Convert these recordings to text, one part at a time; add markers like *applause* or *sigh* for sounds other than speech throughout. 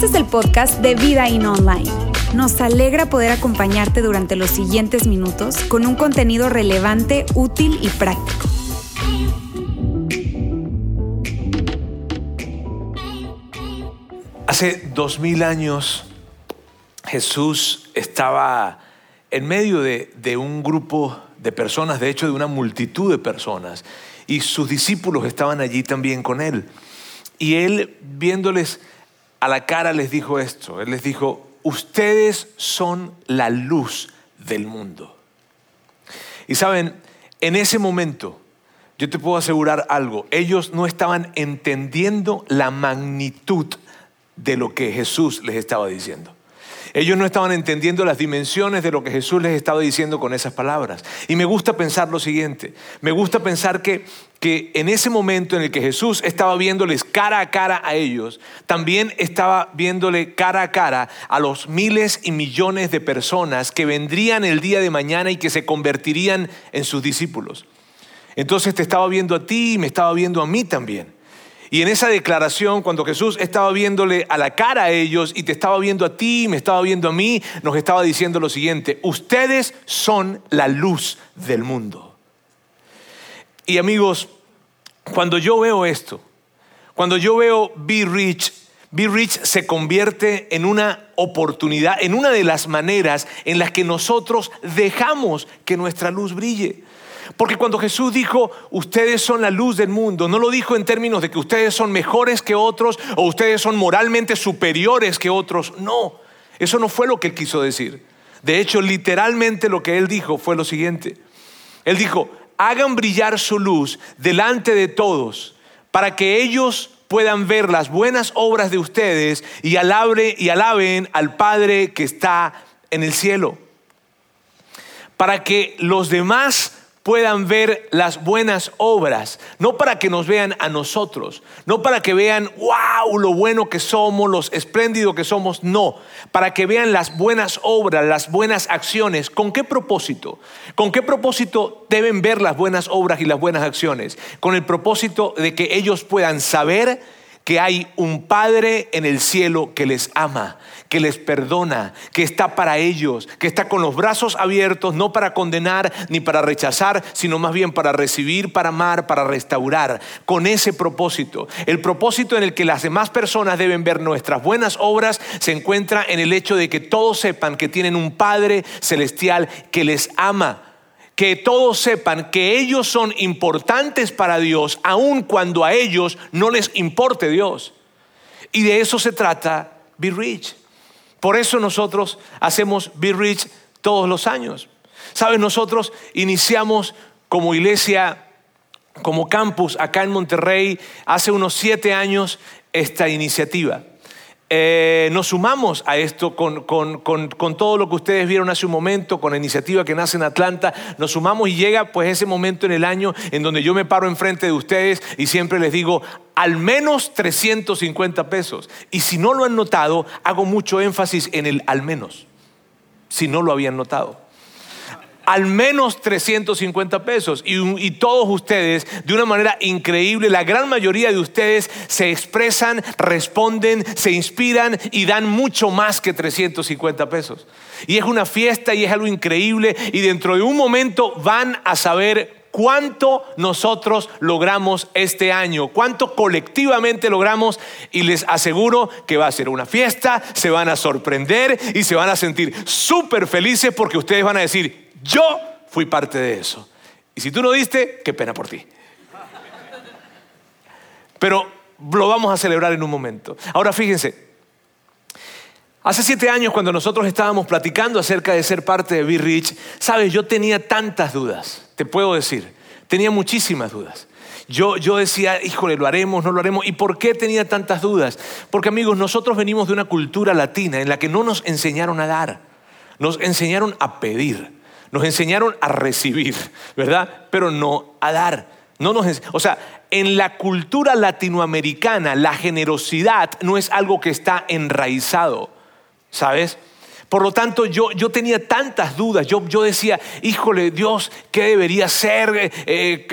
Este es el podcast de Vida In Online. Nos alegra poder acompañarte durante los siguientes minutos con un contenido relevante, útil y práctico. Hace dos mil años Jesús estaba en medio de, de un grupo de personas, de hecho de una multitud de personas, y sus discípulos estaban allí también con él. Y él, viéndoles a la cara, les dijo esto. Él les dijo, ustedes son la luz del mundo. Y saben, en ese momento, yo te puedo asegurar algo, ellos no estaban entendiendo la magnitud de lo que Jesús les estaba diciendo. Ellos no estaban entendiendo las dimensiones de lo que Jesús les estaba diciendo con esas palabras. Y me gusta pensar lo siguiente, me gusta pensar que, que en ese momento en el que Jesús estaba viéndoles cara a cara a ellos, también estaba viéndole cara a cara a los miles y millones de personas que vendrían el día de mañana y que se convertirían en sus discípulos. Entonces te estaba viendo a ti y me estaba viendo a mí también. Y en esa declaración, cuando Jesús estaba viéndole a la cara a ellos y te estaba viendo a ti, me estaba viendo a mí, nos estaba diciendo lo siguiente, ustedes son la luz del mundo. Y amigos, cuando yo veo esto, cuando yo veo Be Rich, Be Rich se convierte en una oportunidad, en una de las maneras en las que nosotros dejamos que nuestra luz brille. Porque cuando Jesús dijo, ustedes son la luz del mundo, no lo dijo en términos de que ustedes son mejores que otros o ustedes son moralmente superiores que otros. No, eso no fue lo que él quiso decir. De hecho, literalmente lo que él dijo fue lo siguiente. Él dijo, hagan brillar su luz delante de todos para que ellos puedan ver las buenas obras de ustedes y, alabre, y alaben al Padre que está en el cielo. Para que los demás puedan ver las buenas obras, no para que nos vean a nosotros, no para que vean, wow, lo bueno que somos, los espléndidos que somos, no, para que vean las buenas obras, las buenas acciones. ¿Con qué propósito? ¿Con qué propósito deben ver las buenas obras y las buenas acciones? Con el propósito de que ellos puedan saber que hay un Padre en el cielo que les ama, que les perdona, que está para ellos, que está con los brazos abiertos, no para condenar ni para rechazar, sino más bien para recibir, para amar, para restaurar, con ese propósito. El propósito en el que las demás personas deben ver nuestras buenas obras se encuentra en el hecho de que todos sepan que tienen un Padre celestial que les ama que todos sepan que ellos son importantes para Dios, aun cuando a ellos no les importe Dios. Y de eso se trata Be Rich. Por eso nosotros hacemos Be Rich todos los años. Sabes, nosotros iniciamos como iglesia, como campus acá en Monterrey, hace unos siete años esta iniciativa. Eh, nos sumamos a esto con, todo lo que ustedes vieron hace un momento, con la iniciativa que nace en Atlanta, nos sumamos y llega pues ese momento en el año en donde yo me paro enfrente de ustedes y siempre les digo, al menos 350 pesos. Y si no lo han notado, hago mucho énfasis en el al menos, si no lo habían notado al menos 350 pesos. Y, todos ustedes, de una manera increíble, la gran mayoría de ustedes se expresan, responden, se inspiran y dan mucho más que 350 pesos. Y es una fiesta y es algo increíble y dentro de un momento van a saber cuánto nosotros logramos este año, cuánto colectivamente logramos y les aseguro que va a ser una fiesta, se van a sorprender y se van a sentir súper felices porque ustedes van a decir, yo fui parte de eso. Y si tú no diste, qué pena por ti. Pero lo vamos a celebrar en un momento. Ahora fíjense, hace siete años cuando nosotros estábamos platicando acerca de ser parte de Be Rich, sabes, yo tenía tantas dudas, te puedo decir, tenía muchísimas dudas. Yo, yo decía, híjole, lo haremos, no lo haremos. ¿Y por qué tenía tantas dudas? Porque amigos, nosotros venimos de una cultura latina en la que no nos enseñaron a dar, nos enseñaron a pedir. Nos enseñaron a recibir, ¿verdad? Pero no a dar. No nos, o sea, en la cultura latinoamericana la generosidad no es algo que está enraizado, ¿sabes? Por lo tanto, yo, yo tenía tantas dudas. Yo, yo decía, híjole, Dios, ¿qué debería ser? Eh, eh,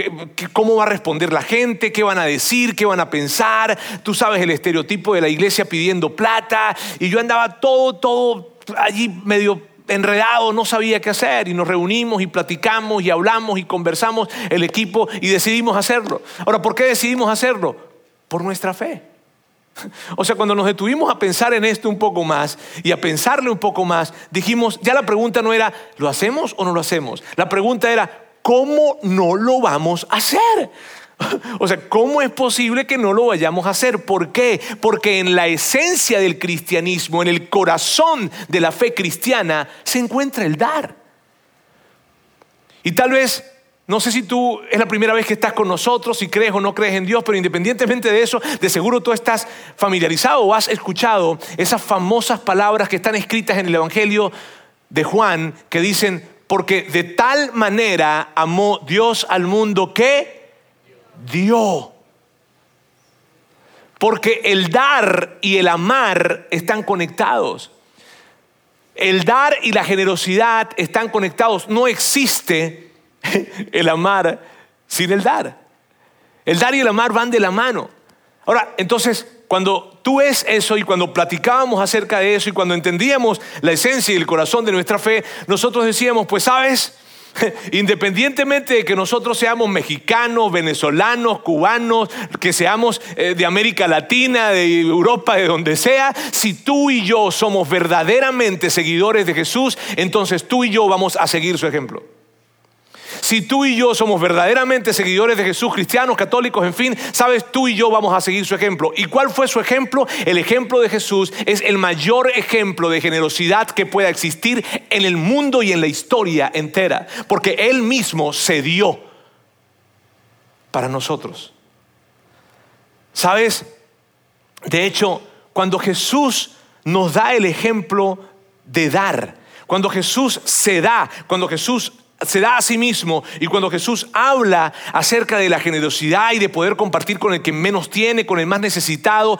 ¿Cómo va a responder la gente? ¿Qué van a decir? ¿Qué van a pensar? Tú sabes el estereotipo de la iglesia pidiendo plata. Y yo andaba todo, todo allí medio enredado, no sabía qué hacer. Y nos reunimos y platicamos y hablamos y conversamos el equipo y decidimos hacerlo. Ahora, ¿por qué decidimos hacerlo? Por nuestra fe. *laughs* O sea, cuando nos detuvimos a pensar en esto un poco más y a pensarle un poco más, dijimos, ya la pregunta no era, ¿lo hacemos o no lo hacemos? La pregunta era, ¿cómo no lo vamos a hacer? *laughs* O sea, ¿cómo es posible que no lo vayamos a hacer? ¿Por qué? Porque en la esencia del cristianismo, en el corazón de la fe cristiana, se encuentra el dar. Y tal vez no sé si tú es la primera vez que estás con nosotros, si crees o no crees en Dios, pero independientemente de eso, de seguro tú estás familiarizado o has escuchado esas famosas palabras que están escritas en el Evangelio de Juan que dicen, porque de tal manera amó Dios al mundo que dio. Porque el dar y el amar están conectados. El dar y la generosidad están conectados. No existe *laughs* el amar sin el dar. El dar y el amar van de la mano. Ahora, entonces, cuando tú ves eso y cuando platicábamos acerca de eso y cuando entendíamos la esencia y el corazón de nuestra fe, nosotros decíamos, pues sabes, *laughs* Independientemente de que nosotros seamos mexicanos, venezolanos, cubanos, que seamos eh, de América Latina, de Europa, de donde sea, si tú y yo somos verdaderamente seguidores de Jesús, entonces tú y yo vamos a seguir su ejemplo. Si tú y yo somos verdaderamente seguidores de Jesús, cristianos, católicos, en fin, sabes, tú y yo vamos a seguir su ejemplo. ¿Y cuál fue su ejemplo? El ejemplo de Jesús es el mayor ejemplo de generosidad que pueda existir en el mundo y en la historia entera, porque Él mismo se dio para nosotros. ¿Sabes? De hecho, cuando Jesús nos da el ejemplo de dar, cuando Jesús se da, cuando Jesús se da a sí mismo y cuando Jesús habla acerca de la generosidad y de poder compartir con el que menos tiene, con el más necesitado,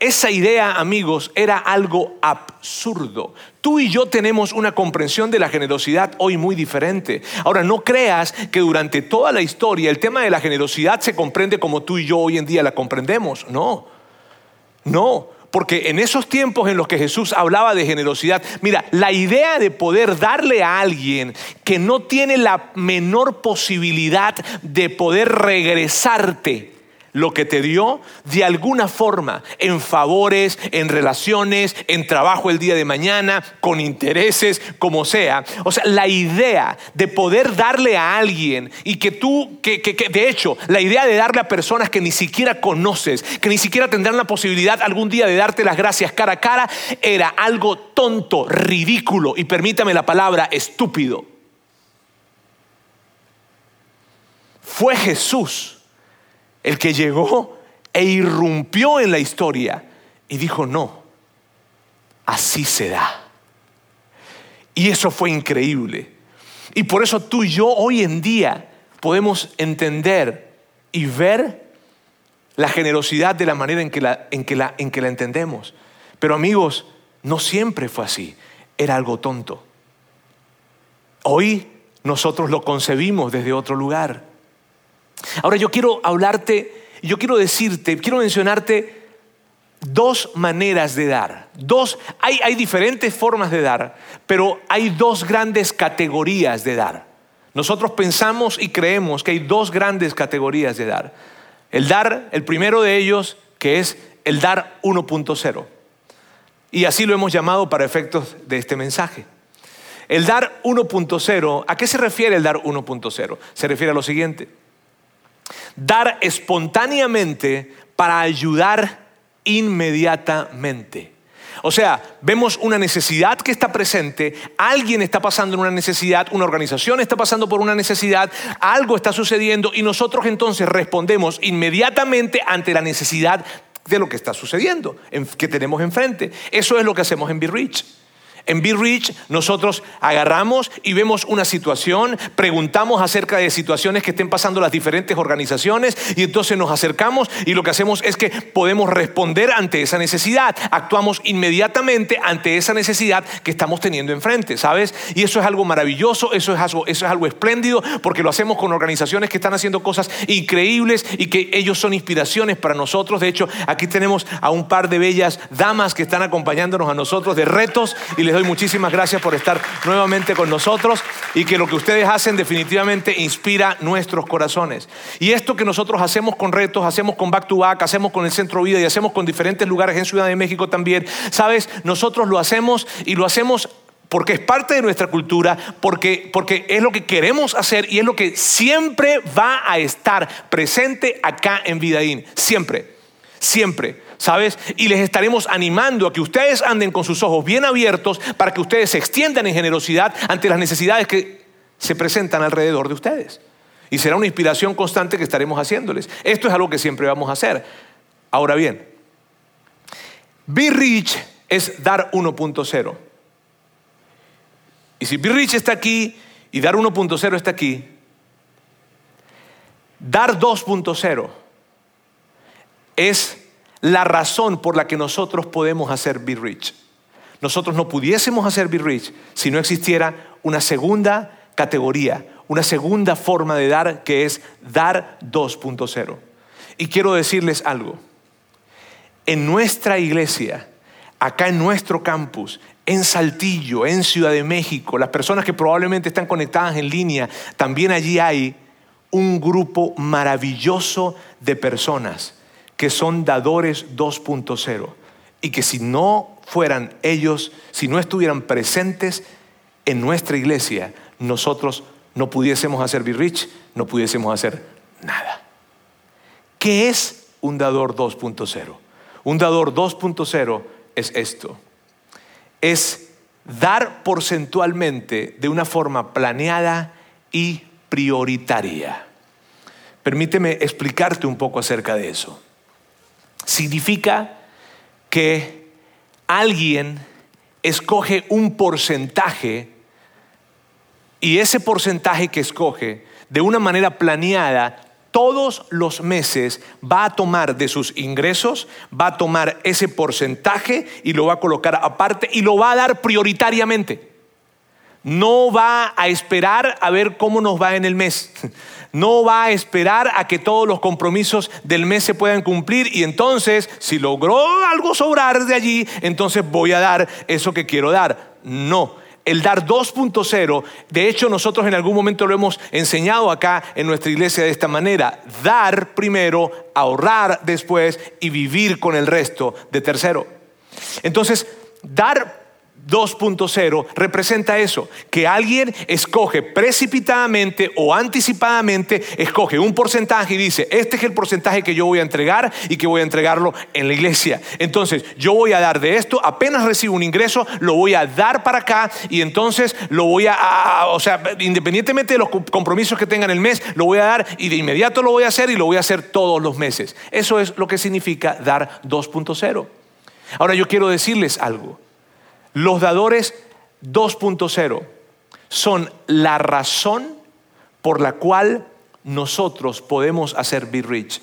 esa idea, amigos, era algo absurdo. Tú y yo tenemos una comprensión de la generosidad hoy muy diferente. Ahora, no creas que durante toda la historia el tema de la generosidad se comprende como tú y yo hoy en día la comprendemos. No, no. Porque en esos tiempos en los que Jesús hablaba de generosidad, mira, la idea de poder darle a alguien que no tiene la menor posibilidad de poder regresarte lo que te dio de alguna forma en favores, en relaciones, en trabajo el día de mañana, con intereses, como sea. O sea, la idea de poder darle a alguien y que tú, que, que, de hecho, la idea de darle a personas que ni siquiera conoces, que ni siquiera tendrán la posibilidad algún día de darte las gracias cara a cara, era algo tonto, ridículo y permítame la palabra, estúpido. Fue Jesús el que llegó e irrumpió en la historia y dijo, no, así se da. Y eso fue increíble. Y por eso tú y yo hoy en día podemos entender y ver la generosidad de la manera en que la, en que la entendemos. Pero amigos, no siempre fue así. Era algo tonto. Hoy nosotros lo concebimos desde otro lugar. Ahora yo quiero hablarte, yo quiero decirte, quiero mencionarte dos maneras de dar. Dos, hay, hay diferentes formas de dar, pero hay dos grandes categorías de dar. Nosotros pensamos y creemos que hay dos grandes categorías de dar. El dar, el primero de ellos, que es el dar 1.0. Y así lo hemos llamado para efectos de este mensaje. El dar 1.0, ¿a qué se refiere el dar 1.0? Se refiere a lo siguiente dar espontáneamente para ayudar inmediatamente. O sea, vemos una necesidad que está presente, alguien está pasando en una necesidad, una organización está pasando por una necesidad, algo está sucediendo y nosotros entonces respondemos inmediatamente ante la necesidad de lo que está sucediendo, que tenemos enfrente. Eso es lo que hacemos en Be Rich. En Be Rich nosotros agarramos y vemos una situación, preguntamos acerca de situaciones que estén pasando las diferentes organizaciones y entonces nos acercamos y lo que hacemos es que podemos responder ante esa necesidad, actuamos inmediatamente ante esa necesidad que estamos teniendo enfrente, ¿sabes? Y eso es algo maravilloso, eso es algo, eso es algo espléndido porque lo hacemos con organizaciones que están haciendo cosas increíbles y que ellos son inspiraciones para nosotros. De hecho, aquí tenemos a un par de bellas damas que están acompañándonos a nosotros de retos y les doy muchísimas gracias por estar nuevamente con nosotros y que lo que ustedes hacen definitivamente inspira nuestros corazones. Y esto que nosotros hacemos con retos, hacemos con Back to Back, hacemos con el Centro Vida y hacemos con diferentes lugares en Ciudad de México también, sabes, nosotros lo hacemos y lo hacemos porque es parte de nuestra cultura, porque, porque es lo que queremos hacer y es lo que siempre va a estar presente acá en Vidaín, siempre, siempre. ¿Sabes? Y les estaremos animando a que ustedes anden con sus ojos bien abiertos para que ustedes se extiendan en generosidad ante las necesidades que se presentan alrededor de ustedes. Y será una inspiración constante que estaremos haciéndoles. Esto es algo que siempre vamos a hacer. Ahora bien, Be Rich es dar 1.0. Y si Be Rich está aquí y dar 1.0 está aquí, dar 2.0 es la razón por la que nosotros podemos hacer Be Rich. Nosotros no pudiésemos hacer Be Rich si no existiera una segunda categoría, una segunda forma de dar que es dar 2.0. Y quiero decirles algo. En nuestra iglesia, acá en nuestro campus, en Saltillo, en Ciudad de México, las personas que probablemente están conectadas en línea, también allí hay un grupo maravilloso de personas que son dadores 2.0 y que si no fueran ellos, si no estuvieran presentes en nuestra iglesia, nosotros no pudiésemos hacer Be Rich, no pudiésemos hacer nada. ¿Qué es un dador 2.0? Un dador 2.0 es esto. Es dar porcentualmente de una forma planeada y prioritaria. Permíteme explicarte un poco acerca de eso. Significa que alguien escoge un porcentaje y ese porcentaje que escoge de una manera planeada todos los meses va a tomar de sus ingresos, va a tomar ese porcentaje y lo va a colocar aparte y lo va a dar prioritariamente. No va a esperar a ver cómo nos va en el mes. no va a esperar a que todos los compromisos del mes se puedan cumplir y entonces, si logró algo sobrar de allí, entonces voy a dar eso que quiero dar. No. El dar 2.0, de hecho nosotros en algún momento lo hemos enseñado acá en nuestra iglesia de esta manera, dar primero, ahorrar después y vivir con el resto de tercero. Entonces, dar 2.0 representa eso, que alguien escoge precipitadamente o anticipadamente, escoge un porcentaje y dice, este es el porcentaje que yo voy a entregar y que voy a entregarlo en la iglesia. Entonces, yo voy a dar de esto, apenas recibo un ingreso, lo voy a dar para acá y entonces lo voy a, o sea, independientemente de los compromisos que tengan el mes, lo voy a dar y de inmediato lo voy a hacer y lo voy a hacer todos los meses. Eso es lo que significa dar 2.0. Ahora yo quiero decirles algo. Los dadores 2.0 son la razón por la cual nosotros podemos hacer Be Rich.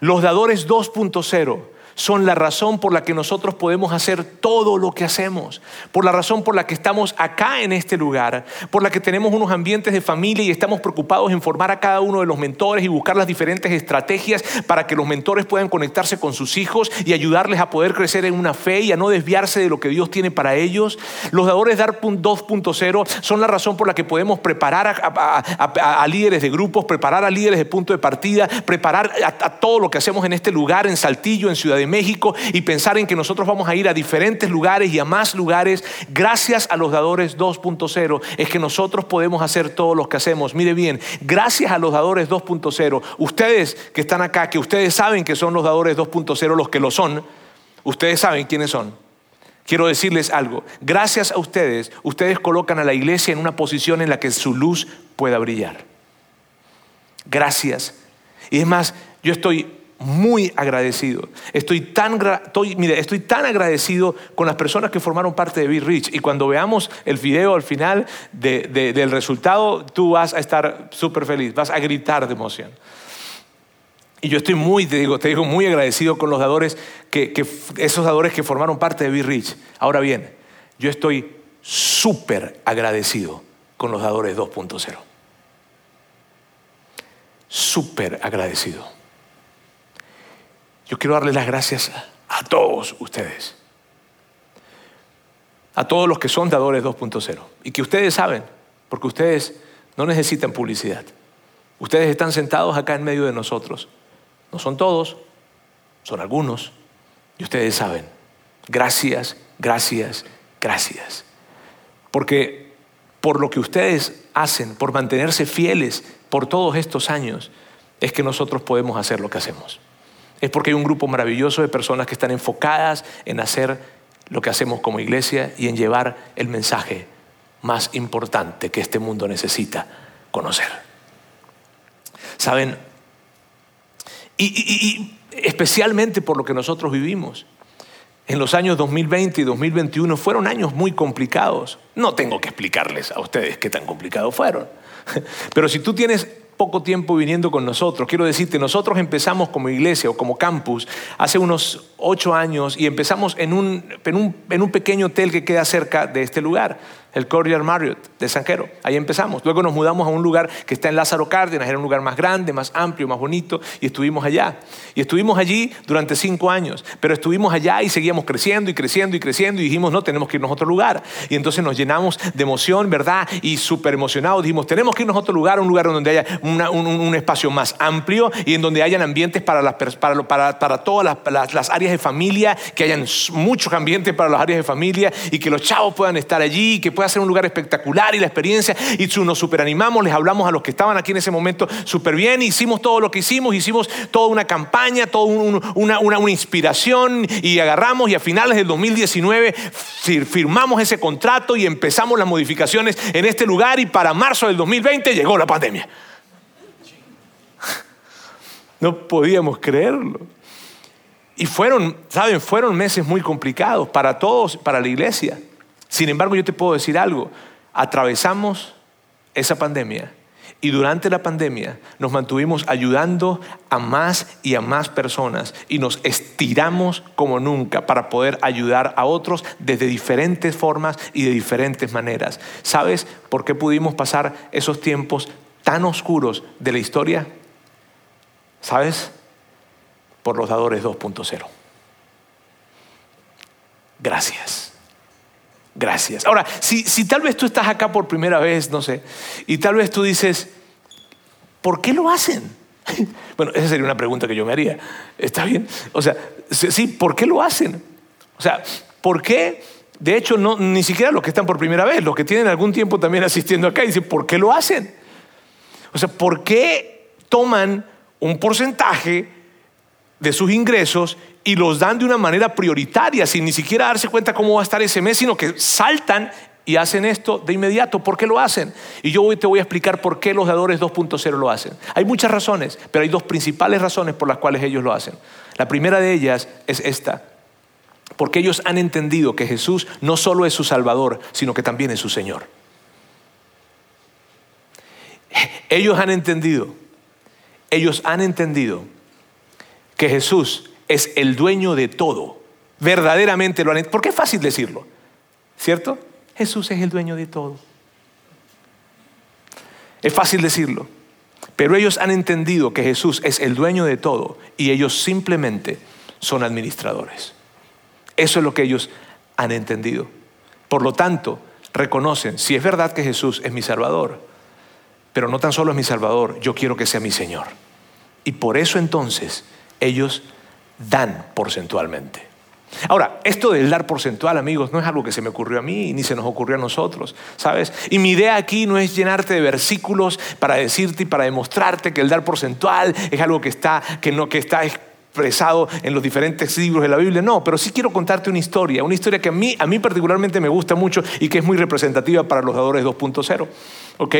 Los dadores 2.0 son la razón por la que nosotros podemos hacer todo lo que hacemos, por la razón por la que estamos acá en este lugar, por la que tenemos unos ambientes de familia y estamos preocupados en formar a cada uno de los mentores y buscar las diferentes estrategias para que los mentores puedan conectarse con sus hijos y ayudarles a poder crecer en una fe y a no desviarse de lo que Dios tiene para ellos. Los dadores DAR 2.0 son la razón por la que podemos preparar a, líderes de grupos, preparar a líderes de punto de partida, preparar a, todo lo que hacemos en este lugar, en Saltillo, en Ciudad México y pensar en que nosotros vamos a ir a diferentes lugares y a más lugares, gracias a los dadores 2.0, es que nosotros podemos hacer todo lo que hacemos. Mire bien, gracias a los dadores 2.0, ustedes que están acá, que ustedes saben que son los dadores 2.0 los que lo son, ustedes saben quiénes son. Quiero decirles algo, gracias a ustedes, ustedes colocan a la iglesia en una posición en la que su luz pueda brillar. Gracias. Y es más, yo estoy muy agradecido. Estoy tan, estoy, mire, estoy tan agradecido con las personas que formaron parte de Be Rich. Y cuando veamos el video al final del resultado, tú vas a estar súper feliz, vas a gritar de emoción. Y yo estoy muy, te digo, te digo, muy agradecido con los dadores, que, esos dadores que formaron parte de Be Rich. Ahora bien, yo estoy súper agradecido con los dadores 2.0. Súper agradecido. Yo quiero darles las gracias a todos ustedes. A todos los que son dadores 2.0. Y que ustedes saben, porque ustedes no necesitan publicidad. Ustedes están sentados acá en medio de nosotros no son todos, son algunos. Y ustedes saben, gracias, gracias, gracias. Porque por lo que ustedes hacen, por mantenerse fieles por todos estos años, es que nosotros podemos hacer lo que hacemos. Es porque hay un grupo maravilloso de personas que están enfocadas en hacer lo que hacemos como iglesia y en llevar el mensaje más importante que este mundo necesita conocer. Saben, y, especialmente por lo que nosotros vivimos. En los años 2020 y 2021 fueron años muy complicados. No tengo que explicarles a ustedes qué tan complicados fueron. *laughs* Pero si tú tienes poco tiempo viniendo con nosotros, quiero decirte, nosotros empezamos como iglesia o como campus hace unos ocho años y empezamos en un, en un, en un pequeño hotel que queda cerca de este lugar el Courtyard Marriott de Sanquero. Ahí empezamos. Luego nos mudamos a un lugar que está en Lázaro Cárdenas, era un lugar más grande, más amplio, más bonito, y estuvimos allá. Y estuvimos allí durante cinco años, pero estuvimos allá y seguíamos creciendo y creciendo y creciendo y dijimos, no, tenemos que irnos a otro lugar. Y entonces nos llenamos de emoción, ¿verdad? Y súper emocionados dijimos, tenemos que irnos a otro lugar, un lugar donde haya un, espacio más amplio y en donde hayan ambientes para, las, para, para, para todas las, las áreas de familia, que hayan muchos ambientes para las áreas de familia y que los chavos puedan estar allí, que puedan a ser un lugar espectacular y la experiencia. Y nos superanimamos, les hablamos a los que estaban aquí en ese momento súper bien, hicimos todo lo que hicimos, hicimos toda una campaña, toda una, una, inspiración y agarramos y a finales del 2019 firmamos ese contrato y empezamos las modificaciones en este lugar y para marzo del 2020 llegó la pandemia. *laughs* No podíamos creerlo. Y fueron, ¿saben? Fueron meses muy complicados para todos, para la iglesia. Sin embargo, yo te puedo decir algo, atravesamos esa pandemia y durante la pandemia nos mantuvimos ayudando a más y a más personas y nos estiramos como nunca para poder ayudar a otros desde diferentes formas y de diferentes maneras. ¿Sabes por qué pudimos pasar esos tiempos tan oscuros de la historia? ¿Sabes? Por los dadores 2.0. Gracias. Gracias. Ahora, si, tal vez tú estás acá por primera vez, no sé, y tal vez tú dices, ¿por qué lo hacen? *laughs* Bueno, esa sería una pregunta que yo me haría. ¿Está bien? O sea, sí, ¿por qué lo hacen? O sea, ¿por qué? De hecho, no, ni siquiera los que están por primera vez, los que tienen algún tiempo también asistiendo acá, dicen, ¿por qué lo hacen? O sea, ¿por qué toman un porcentaje de sus ingresos y los dan de una manera prioritaria, sin ni siquiera darse cuenta cómo va a estar ese mes, sino que saltan y hacen esto de inmediato. ¿Por qué lo hacen? Y yo hoy te voy a explicar por qué los dadores 2.0 lo hacen. Hay muchas razones, pero hay dos principales razones por las cuales ellos lo hacen. La primera de ellas es esta. Porque ellos han entendido que Jesús no solo es su Salvador, sino que también es su Señor. Ellos han entendido, ellos han entendido que Jesús es el dueño de todo. Verdaderamente lo han Porque es fácil decirlo, ¿cierto? Jesús es el dueño de todo. Es fácil decirlo, pero ellos han entendido que Jesús es el dueño de todo y ellos simplemente son administradores. Eso es lo que ellos han entendido. Por lo tanto, reconocen, si es verdad que Jesús es mi Salvador, pero no tan solo es mi Salvador, yo quiero que sea mi Señor. Y por eso entonces ellos dan porcentualmente. Ahora, esto del dar porcentual, amigos, no es algo que se me ocurrió a mí ni se nos ocurrió a nosotros, ¿sabes? Y mi idea aquí no es llenarte de versículos para decirte y para demostrarte que el dar porcentual es algo que está, que no, que está expresado en los diferentes libros de la Biblia, no, pero sí quiero contarte una historia, una historia que a mí, a mí particularmente me gusta mucho y que es muy representativa para los dadores 2.0. ¿ok?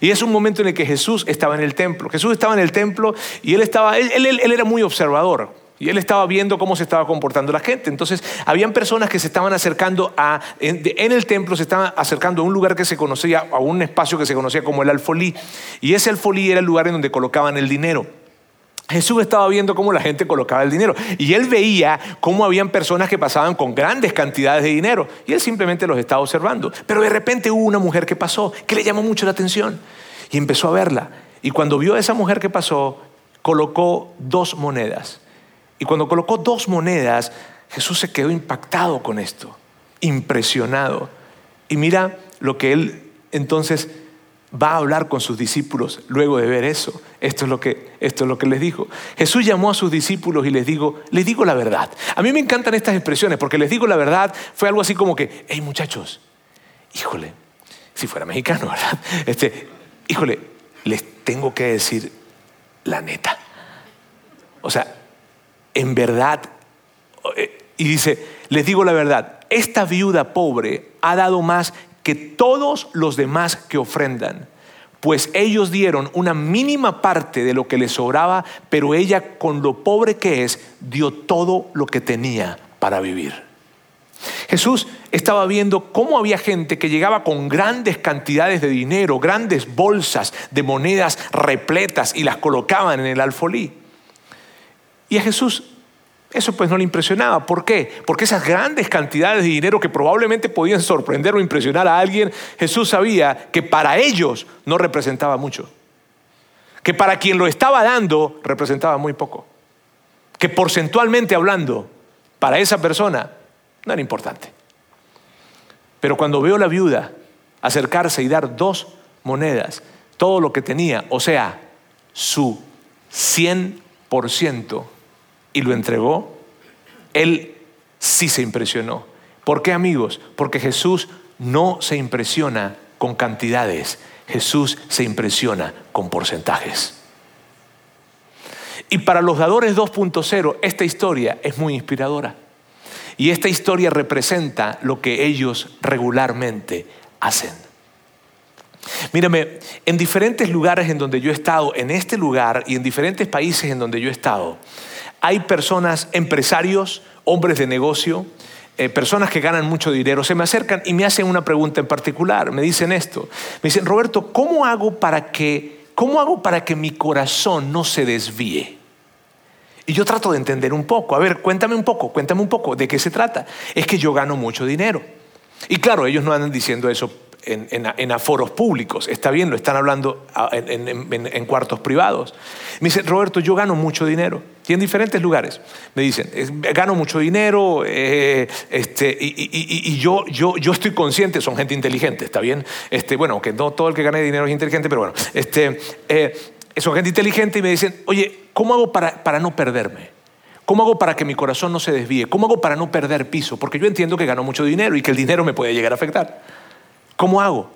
Y es un momento en el que Jesús estaba en el templo. Jesús estaba en el templo y él, estaba, él, él era muy observador. Y él estaba viendo cómo se estaba comportando la gente. Entonces, habían personas que se estaban acercando a, en, el templo, se estaban acercando a un lugar que se conocía, a un espacio que se conocía como el alfolí. Y ese alfolí era el lugar en donde colocaban el dinero. Jesús estaba viendo cómo la gente colocaba el dinero y él veía cómo habían personas que pasaban con grandes cantidades de dinero y él simplemente los estaba observando. Pero de repente hubo una mujer que pasó que le llamó mucho la atención y empezó a verla. Y cuando vio a esa mujer que pasó, colocó dos monedas. Y cuando colocó dos monedas, Jesús se quedó impactado con esto, impresionado. Y mira lo que él entonces va a hablar con sus discípulos luego de ver eso. Esto es lo que, esto es lo que les dijo. Jesús llamó a sus discípulos y les digo, les digo la verdad. A mí me encantan estas expresiones porque les digo la verdad fue algo así como que, hey muchachos, híjole, si fuera mexicano, *laughs* ¿verdad? Este, híjole, les tengo que decir la neta. O sea, en verdad, eh, y dice, les digo la verdad, esta viuda pobre ha dado más que todos los demás que ofrendan, pues ellos dieron una mínima parte de lo que les sobraba, pero ella con lo pobre que es, dio todo lo que tenía para vivir. Jesús estaba viendo cómo había gente que llegaba con grandes cantidades de dinero, grandes bolsas de monedas repletas y las colocaban en el alfolí. Y a Jesús eso pues no le impresionaba. ¿Por qué? Porque esas grandes cantidades de dinero que probablemente podían sorprender o impresionar a alguien, Jesús sabía que para ellos no representaba mucho. Que para quien lo estaba dando representaba muy poco. Que porcentualmente hablando, para esa persona no era importante. Pero cuando veo a la viuda acercarse y dar dos monedas, todo lo que tenía, o sea, su 100%, y lo entregó, él sí se impresionó. ¿Por qué amigos? Porque Jesús no se impresiona con cantidades, Jesús se impresiona con porcentajes. Y para los dadores 2.0, esta historia es muy inspiradora. Y esta historia representa lo que ellos regularmente hacen. Mírame, en diferentes lugares en donde yo he estado, en este lugar y en diferentes países en donde yo he estado, hay personas, empresarios, hombres de negocio, eh, personas que ganan mucho dinero, se me acercan y me hacen una pregunta en particular. Me dicen esto. Me dicen, Roberto, ¿cómo hago para que, cómo hago para que mi corazón no se desvíe? Y yo trato de entender un poco. A ver, cuéntame un poco, cuéntame un poco. ¿De qué se trata? Es que yo gano mucho dinero. Y claro, ellos no andan diciendo eso en, aforos públicos. Está bien, lo están hablando en, cuartos privados. Me dice, Roberto, yo gano mucho dinero. Y en diferentes lugares. Me dicen, gano mucho dinero eh, este, y, yo, yo, yo estoy consciente, son gente inteligente, ¿está bien? Este, bueno, que no todo el que gane dinero es inteligente, pero bueno, este, eh, son gente inteligente y me dicen, oye, ¿cómo hago para, para no perderme? ¿Cómo hago para que mi corazón no se desvíe? ¿Cómo hago para no perder piso? Porque yo entiendo que gano mucho dinero y que el dinero me puede llegar a afectar. ¿Cómo hago?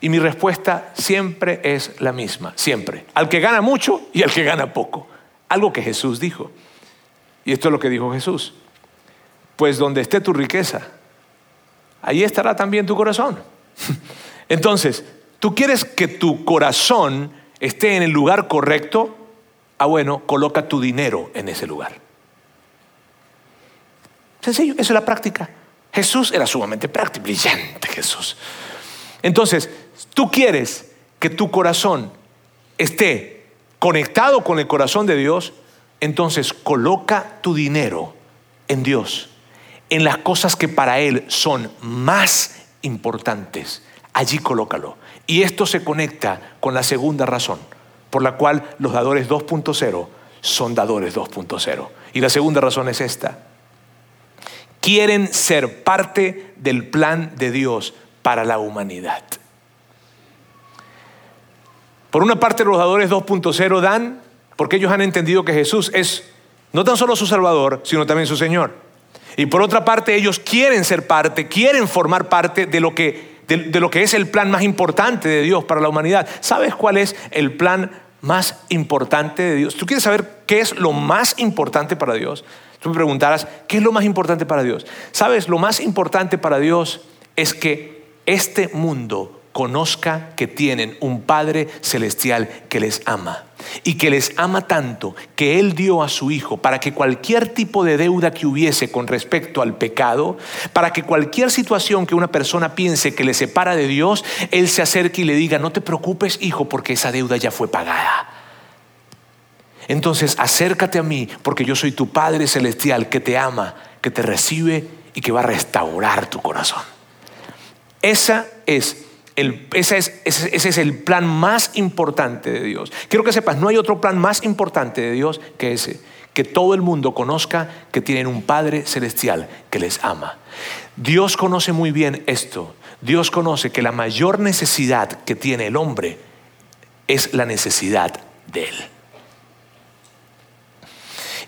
Y mi respuesta siempre es la misma, siempre. Al que gana mucho y al que gana poco. Algo que Jesús dijo. Y esto es lo que dijo Jesús. Pues donde esté tu riqueza, ahí estará también tu corazón. *laughs* Entonces, ¿tú quieres que tu corazón esté en el lugar correcto? Ah, bueno, coloca tu dinero en ese lugar. Sencillo, eso es la práctica. Jesús era sumamente práctico, brillante Jesús. Entonces, tú quieres que tu corazón esté conectado con el corazón de Dios, entonces coloca tu dinero en Dios, en las cosas que para Él son más importantes. Allí colócalo. Y esto se conecta con la segunda razón, por la cual los dadores 2.0 son dadores 2.0. Y la segunda razón es esta quieren ser parte del plan de Dios para la humanidad. Por una parte, los dadores 2.0 dan porque ellos han entendido que Jesús es no tan solo su Salvador, sino también su Señor. Y por otra parte, ellos quieren ser parte, quieren formar parte de lo que, de, lo que es el plan más importante de Dios para la humanidad. ¿Sabes cuál es el plan más importante de Dios? ¿Tú quieres saber qué es lo más importante para Dios? Tú me preguntarás, ¿qué es lo más importante para Dios? Sabes, lo más importante para Dios es que este mundo conozca que tienen un Padre celestial que les ama y que les ama tanto que Él dio a su Hijo para que cualquier tipo de deuda que hubiese con respecto al pecado, para que cualquier situación que una persona piense que le separa de Dios, Él se acerque y le diga, no te preocupes, hijo, porque esa deuda ya fue pagada. Entonces acércate a mí porque yo soy tu Padre celestial que te ama, que te recibe y que va a restaurar tu corazón. Esa es ese, es, el plan más importante de Dios. Quiero que sepas, no hay otro plan más importante de Dios que ese. Que todo el mundo conozca que tienen un Padre celestial que les ama. Dios conoce muy bien esto. Dios conoce que la mayor necesidad que tiene el hombre es la necesidad de Él.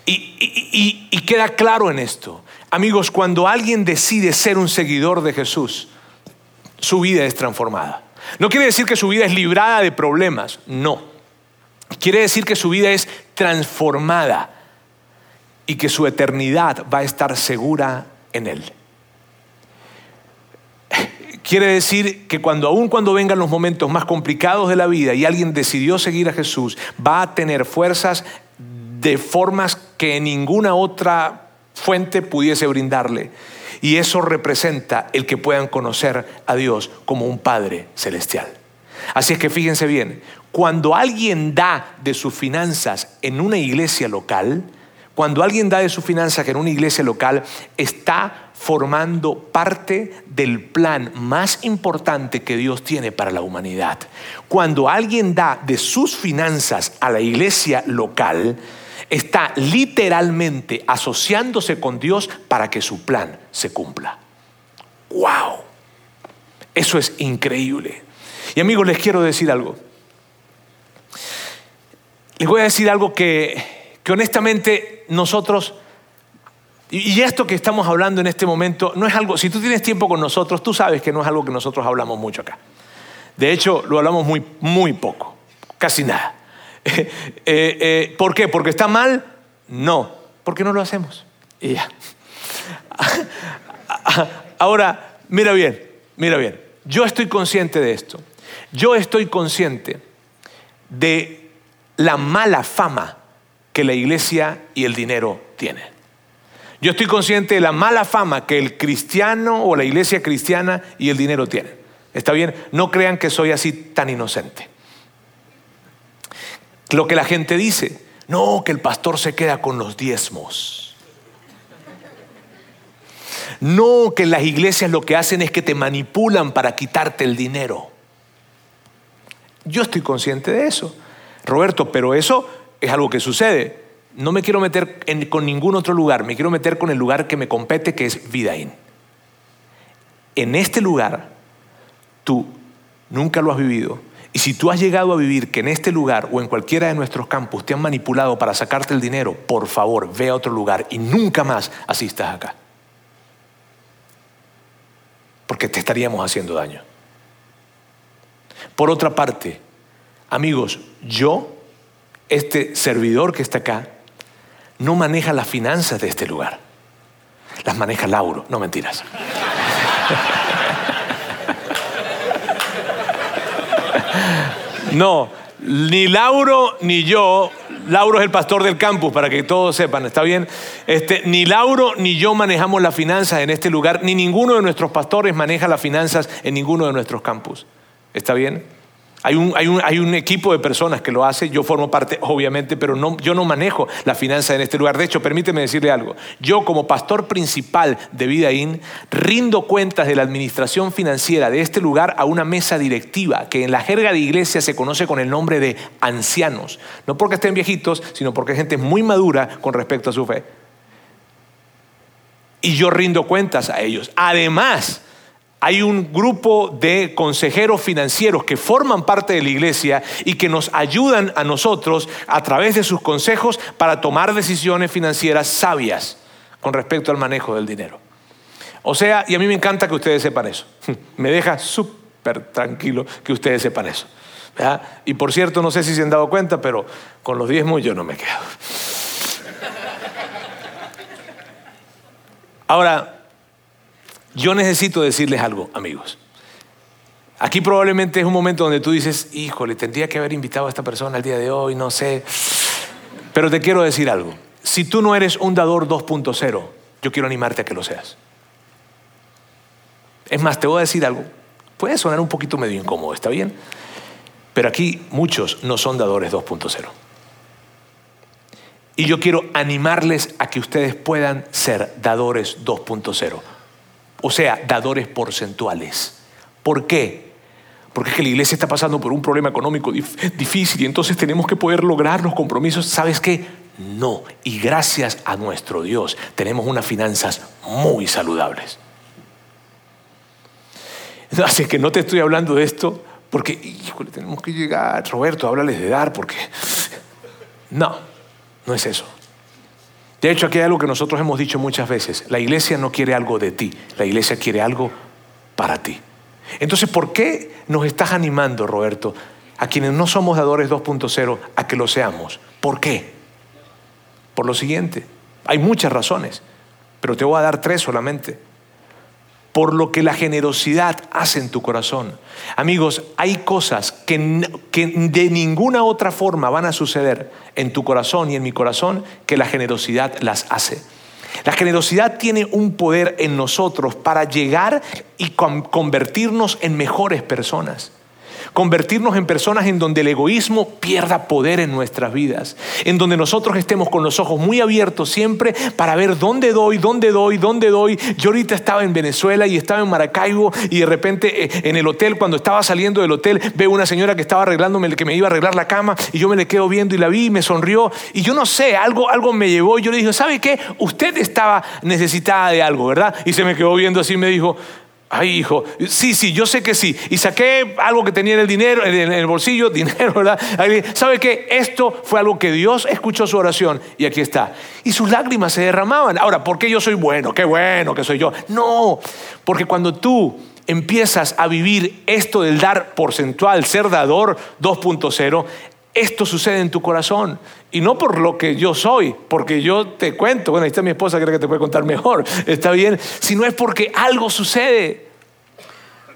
Y, queda claro en esto. Amigos, cuando alguien decide ser un seguidor de Jesús, su vida es transformada. No quiere decir que su vida es librada de problemas, no. Quiere decir que su vida es transformada y que su eternidad va a estar segura en Él. Quiere decir que cuando aun cuando vengan los momentos más complicados de la vida y alguien decidió seguir a Jesús, va a tener fuerzas de formas que ninguna otra fuente pudiese brindarle. Y eso representa el que puedan conocer a Dios como un Padre celestial. Así es que fíjense bien, cuando alguien da de sus finanzas en una iglesia local, cuando alguien da de sus finanzas en una iglesia local, está formando parte del plan más importante que Dios tiene para la humanidad. Cuando alguien da de sus finanzas a la iglesia local, está literalmente asociándose con Dios para que su plan se cumpla. ¡Wow! Eso es increíble. Y amigos, les quiero decir algo. Les voy a decir algo que, que honestamente nosotros, y esto que estamos hablando en este momento, no es algo, si tú tienes tiempo con nosotros, tú sabes que no es algo que nosotros hablamos mucho acá. De hecho, lo hablamos muy, muy poco, casi nada. *laughs* Eh, eh, ¿Por qué? ¿Porque está mal? No, porque no lo hacemos. Y ya. *laughs* Ahora, mira bien, mira bien. Yo estoy consciente de esto. Yo estoy consciente de la mala fama que la iglesia y el dinero tienen. Yo estoy consciente de la mala fama que el cristiano o la iglesia cristiana y el dinero tienen. ¿Está bien? No crean que soy así tan inocente lo que la gente dice. No, que el pastor se queda con los diezmos. No, que las iglesias lo que hacen es que te manipulan para quitarte el dinero. Yo estoy consciente de eso, Roberto, pero eso es algo que sucede. No me quiero meter con ningún otro lugar, me quiero meter con el lugar que me compete, que es Vidaín. En este lugar, tú nunca lo has vivido, y si tú has llegado a vivir que en este lugar o en cualquiera de nuestros campus te han manipulado para sacarte el dinero, por favor, ve a otro lugar y nunca más asistas acá. Porque te estaríamos haciendo daño. Por otra parte, amigos, yo, este servidor que está acá, no maneja las finanzas de este lugar. Las maneja Lauro, no mentiras. *laughs* *laughs* No, ni Lauro ni yo, Lauro es el pastor del campus, para que todos sepan, ¿está bien? Este, ni Lauro ni yo manejamos las finanzas en este lugar, ni ninguno de nuestros pastores maneja las finanzas en ninguno de nuestros campus. ¿Está bien? Hay un, equipo de personas que lo hace, yo formo parte, obviamente, pero no, yo no manejo la finanza en este lugar. De hecho, permíteme decirle algo. Yo, como pastor principal de Vidaín, rindo cuentas de la administración financiera de este lugar a una mesa directiva que en la jerga de iglesia se conoce con el nombre de ancianos. No porque estén viejitos, sino porque es gente muy madura con respecto a su fe. Y yo rindo cuentas a ellos. Además, hay un grupo de consejeros financieros que forman parte de la iglesia y que nos ayudan a nosotros a través de sus consejos para tomar decisiones financieras sabias con respecto al manejo del dinero. O sea, y a mí me encanta que ustedes sepan eso. *laughs* Me deja súper tranquilo que ustedes sepan eso. Y por cierto, no sé si se han dado cuenta, pero con los diezmos yo no me quedo. Ahora, yo necesito decirles algo, amigos. Aquí probablemente es un momento donde tú dices, híjole, tendría que haber invitado a esta persona el día de hoy, no sé. Pero te quiero decir algo. Si tú no eres un dador 2.0, yo quiero animarte a que lo seas. Es más, te voy a decir algo. Puede sonar un poquito medio incómodo, ¿está bien? Pero aquí muchos no son dadores 2.0. Y yo quiero animarles a que ustedes puedan ser dadores 2.0. O sea, dadores porcentuales. ¿Por qué? Porque es que la iglesia está pasando por un problema económico difícil y entonces tenemos que poder lograr los compromisos. ¿Sabes qué? No. Y gracias a nuestro Dios tenemos unas finanzas muy saludables. Así que no te estoy hablando de esto porque, híjole, tenemos que llegar. Roberto, háblales de dar porque... No, no es eso. De hecho, aquí hay algo que nosotros hemos dicho muchas veces. La iglesia no quiere algo de ti, la iglesia quiere algo para ti. Entonces, ¿por qué nos estás animando, Roberto, a quienes no somos dadores 2.0, a que lo seamos? ¿Por qué? Por lo siguiente, hay muchas razones, pero te voy a dar tres solamente. Por lo que la generosidad hace en tu corazón. Amigos, hay cosas que, que de ninguna otra forma van a suceder en tu corazón y en mi corazón que la generosidad las hace. La generosidad tiene un poder en nosotros para llegar y convertirnos en mejores personas convertirnos en personas en donde el egoísmo pierda poder en nuestras vidas, en donde nosotros estemos con los ojos muy abiertos siempre para ver dónde doy, dónde doy, dónde doy. Yo ahorita estaba en Venezuela y estaba en Maracaibo y de repente eh, en el hotel, cuando estaba saliendo del hotel, veo una señora que estaba arreglándome, que me iba a arreglar la cama y yo me le quedo viendo y la vi y me sonrió y yo no sé, algo, algo me llevó y yo le dije, ¿sabe qué? Usted estaba necesitada de algo, ¿verdad? Y se me quedó viendo así y me dijo, Ay, hijo, sí, sí, yo sé que sí. Y saqué algo que tenía en el dinero, en el bolsillo, *laughs* dinero, ¿verdad? ¿Sabe qué? Esto fue algo que Dios escuchó su oración y aquí está. Y sus lágrimas se derramaban. Ahora, ¿por qué yo soy bueno? Qué bueno que soy yo. No, porque cuando tú empiezas a vivir esto del dar porcentual, ser dador 2.0, esto sucede en tu corazón. Y no por lo que yo soy, porque yo te cuento, bueno, ahí está mi esposa, creo que te puede contar mejor, *laughs* está bien, sino es porque algo sucede.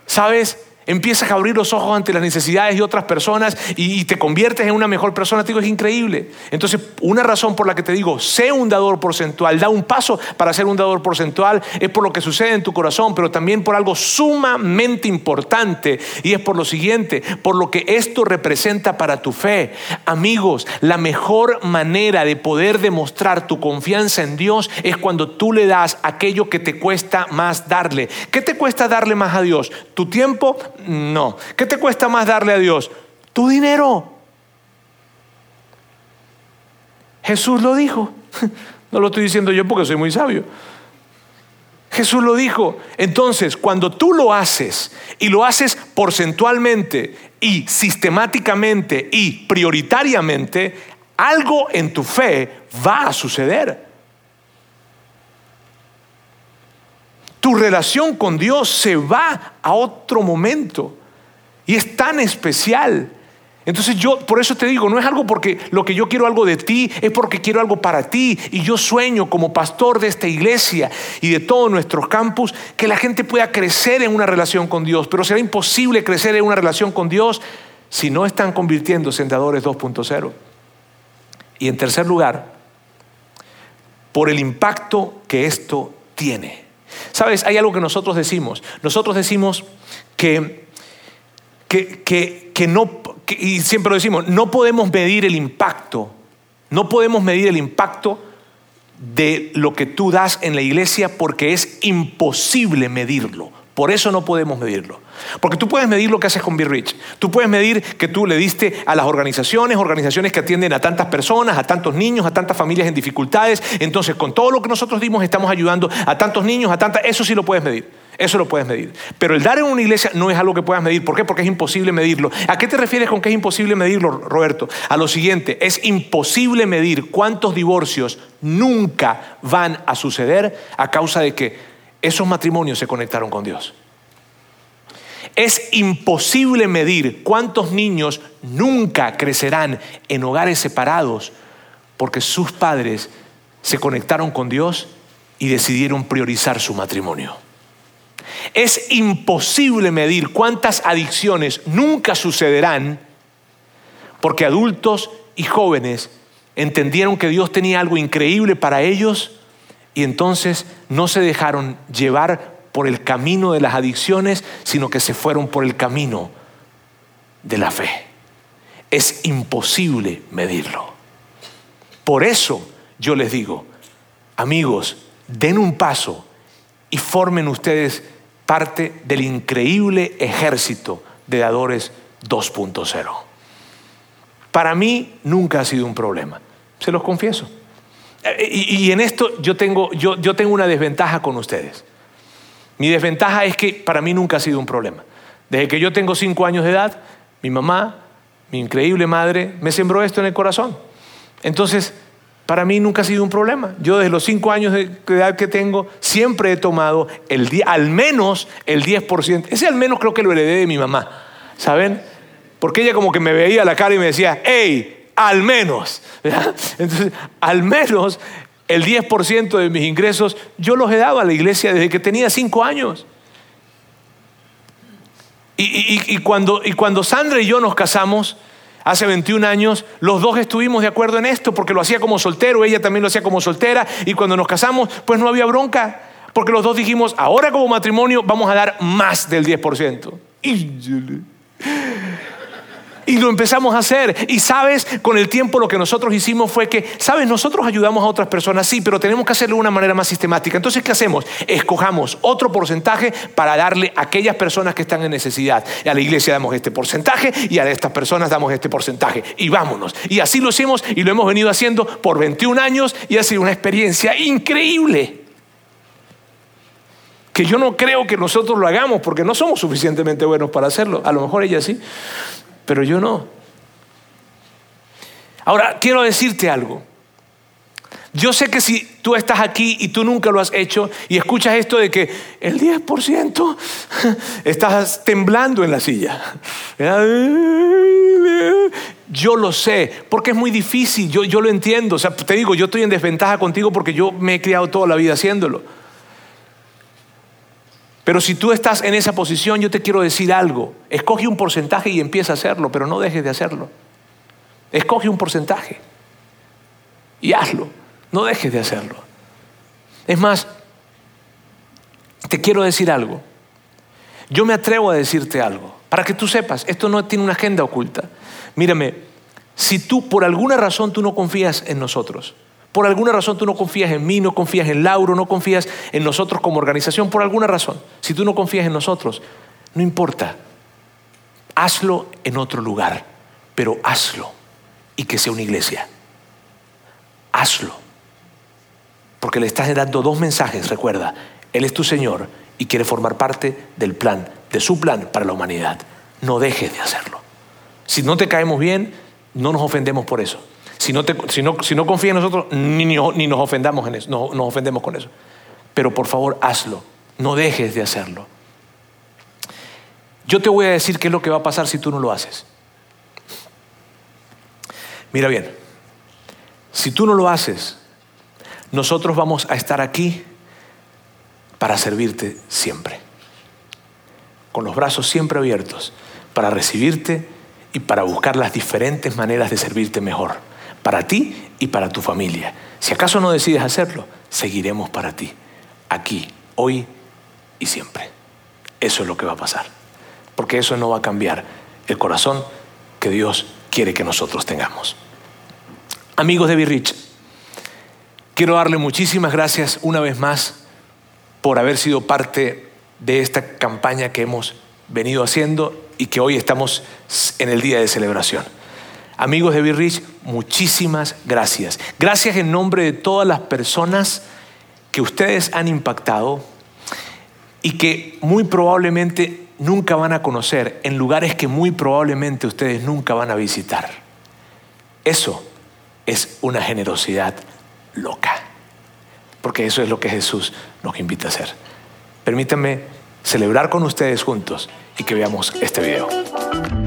¿Sabes? Empiezas a abrir los ojos ante las necesidades de otras personas y, te conviertes en una mejor persona, te digo, es increíble. Entonces, una razón por la que te digo, sé un dador porcentual, da un paso para ser un dador porcentual, es por lo que sucede en tu corazón, pero también por algo sumamente importante y es por lo siguiente, por lo que esto representa para tu fe. Amigos, la mejor manera de poder demostrar tu confianza en Dios es cuando tú le das aquello que te cuesta más darle. ¿Qué te cuesta darle más a Dios? ¿Tu tiempo? No. ¿Qué te cuesta más darle a Dios? Tu dinero. Jesús lo dijo. *laughs* No lo estoy diciendo yo porque soy muy sabio. Jesús lo dijo. Entonces, cuando tú lo haces y lo haces porcentualmente y sistemáticamente y prioritariamente, algo en tu fe va a suceder. Tu relación con Dios se va a otro momento. Y es tan especial. Entonces yo, por eso te digo, no es algo porque lo que yo quiero algo de ti, es porque quiero algo para ti. Y yo sueño como pastor de esta iglesia y de todos nuestros campus que la gente pueda crecer en una relación con Dios. Pero será imposible crecer en una relación con Dios si no están convirtiéndose en dadores 2.0. Y en tercer lugar, por el impacto que esto tiene. Sabes, hay algo que nosotros decimos. Nosotros decimos que, que, no, y siempre lo decimos, no podemos medir el impacto, no podemos medir el impacto de lo que tú das en la iglesia porque es imposible medirlo. Por eso no podemos medirlo. Porque tú puedes medir lo que haces con Be Rich. Tú puedes medir que tú le diste a las organizaciones, organizaciones que atienden a tantas personas, a tantos niños, a tantas familias en dificultades. Entonces, con todo lo que nosotros dimos, estamos ayudando a tantos niños, a tantas... Eso sí lo puedes medir. Eso lo puedes medir. Pero el dar en una iglesia no es algo que puedas medir. ¿Por qué? Porque es imposible medirlo. ¿A qué te refieres con que es imposible medirlo, Roberto? A lo siguiente, es imposible medir cuántos divorcios nunca van a suceder a causa de que esos matrimonios se conectaron con Dios. Es imposible medir cuántos niños nunca crecerán en hogares separados porque sus padres se conectaron con Dios y decidieron priorizar su matrimonio. Es imposible medir cuántas adicciones nunca sucederán porque adultos y jóvenes entendieron que Dios tenía algo increíble para ellos y entonces no se dejaron llevar por el camino de las adicciones, sino que se fueron por el camino de la fe. Es imposible medirlo. Por eso yo les digo, amigos, den un paso y formen ustedes parte del increíble ejército de dadores 2.0. Para mí nunca ha sido un problema, se los confieso. Y, en esto yo tengo, yo, yo tengo una desventaja con ustedes. Mi desventaja es que para mí nunca ha sido un problema. Desde que yo tengo cinco años de edad, mi mamá, mi increíble madre, me sembró esto en el corazón. Entonces, para mí nunca ha sido un problema. Yo desde los cinco años de edad que tengo, siempre he tomado el al menos el 10%. Ese al menos creo que lo heredé de mi mamá, ¿saben? Porque ella como que me veía la cara y me decía, hey, al menos. Entonces, al menos el 10% de mis ingresos yo los he dado a la iglesia desde que tenía cinco años. Y, cuando, y cuando Sandra y yo nos casamos, hace 21 años, los dos estuvimos de acuerdo en esto, porque lo hacía como soltero, ella también lo hacía como soltera, y cuando nos casamos, pues no había bronca, porque los dos dijimos, ahora como matrimonio vamos a dar más del 10%. Y lo empezamos a hacer. Y sabes, con el tiempo lo que nosotros hicimos fue que, sabes, nosotros ayudamos a otras personas, sí, pero tenemos que hacerlo de una manera más sistemática. Entonces, ¿qué hacemos? Escojamos otro porcentaje para darle a aquellas personas que están en necesidad. Y a la iglesia damos este porcentaje y a estas personas damos este porcentaje. Y vámonos. Y así lo hicimos y lo hemos venido haciendo por 21 años y ha sido una experiencia increíble que yo no creo que nosotros lo hagamos porque no somos suficientemente buenos para hacerlo. A lo mejor ella sí pero yo no. Ahora, quiero decirte algo. Yo sé que si tú estás aquí y tú nunca lo has hecho y escuchas esto de que el 10% *laughs* estás temblando en la silla. Yo lo sé, porque es muy difícil, yo, yo lo entiendo. O sea, te digo, yo estoy en desventaja contigo porque yo me he criado toda la vida haciéndolo. Pero si tú estás en esa posición, yo te quiero decir algo. Escoge un porcentaje y empieza a hacerlo, pero no dejes de hacerlo. Escoge un porcentaje y hazlo. No dejes de hacerlo. Es más, te quiero decir algo. Yo me atrevo a decirte algo, para que tú sepas, esto no tiene una agenda oculta. Mírame, si tú por alguna razón tú no confías en nosotros, por alguna razón tú no confías en mí, no confías en Lauro, no confías en nosotros como organización, por alguna razón. Si tú no confías en nosotros, no importa. Hazlo en otro lugar, pero hazlo y que sea una iglesia. Hazlo. Porque le estás dando dos mensajes, recuerda. Él es tu Señor y quiere formar parte del plan, de su plan para la humanidad. No dejes de hacerlo. Si no te caemos bien, no nos ofendemos por eso. Si no, confías en nosotros, ni, ni, nos ofendamos en eso, no, nos ofendemos con eso. Pero por favor, hazlo. No dejes de hacerlo. Yo te voy a decir qué es lo que va a pasar si tú no lo haces. Mira bien, si tú no lo haces, nosotros vamos a estar aquí para servirte siempre, con los brazos siempre abiertos, para recibirte y para buscar las diferentes maneras de servirte mejor para ti y para tu familia. Si acaso no decides hacerlo, seguiremos para ti, aquí, hoy y siempre. Eso es lo que va a pasar, porque eso no va a cambiar el corazón que Dios quiere que nosotros tengamos. Amigos de Birrich, quiero darle muchísimas gracias una vez más por haber sido parte de esta campaña que hemos venido haciendo y que hoy estamos en el día de celebración. Amigos de Birrich, muchísimas gracias. Gracias en nombre de todas las personas que ustedes han impactado y que muy probablemente nunca van a conocer en lugares que muy probablemente ustedes nunca van a visitar. Eso es una generosidad loca, porque eso es lo que Jesús nos invita a hacer. Permítanme celebrar con ustedes juntos y que veamos este video.